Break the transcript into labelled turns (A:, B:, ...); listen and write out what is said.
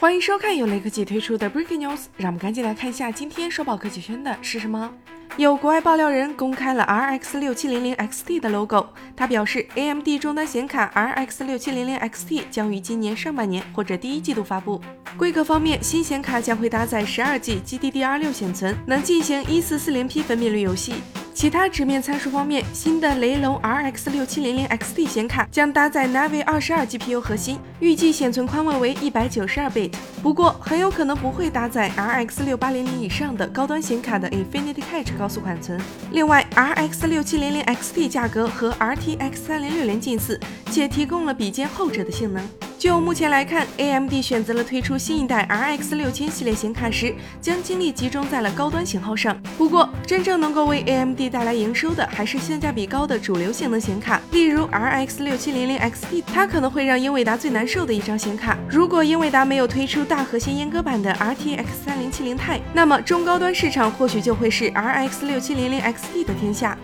A: 欢迎收看由雷科技推出的 Breaking News，让我们赶紧来看一下今天收报科技圈的是什么。有国外爆料人公开了 RX 六七零零 XT 的 logo，他表示 AMD 终端显卡 RX 六七零零 XT 将于今年上半年或者第一季度发布。规格方面，新显卡将会搭载十二 G GDDR6 显存，能进行一四四零 P 分辨率游戏。其他直面参数方面，新的雷龙 RX 六七零零 XT 显卡将搭载 Navi 二十二 GPU 核心，预计显存宽位为一百九十二 bit。不过，很有可能不会搭载 RX 六八零零以上的高端显卡的 Infinity Cache 高速缓存。另外，RX 六七零零 XT 价格和 RTX 三零六零近似，且提供了比肩后者的性能。就目前来看，AMD 选择了推出新一代 RX 六千系列显卡时，将精力集中在了高端型号上。不过，真正能够为 AMD 带来营收的，还是性价比高的主流性能显卡，例如 RX 六七零零 XT，它可能会让英伟达最难受的一张显卡。如果英伟达没有推出大核心阉割版的 RTX 三零七零钛，那么中高端市场或许就会是 RX 六七零零 XT 的天下。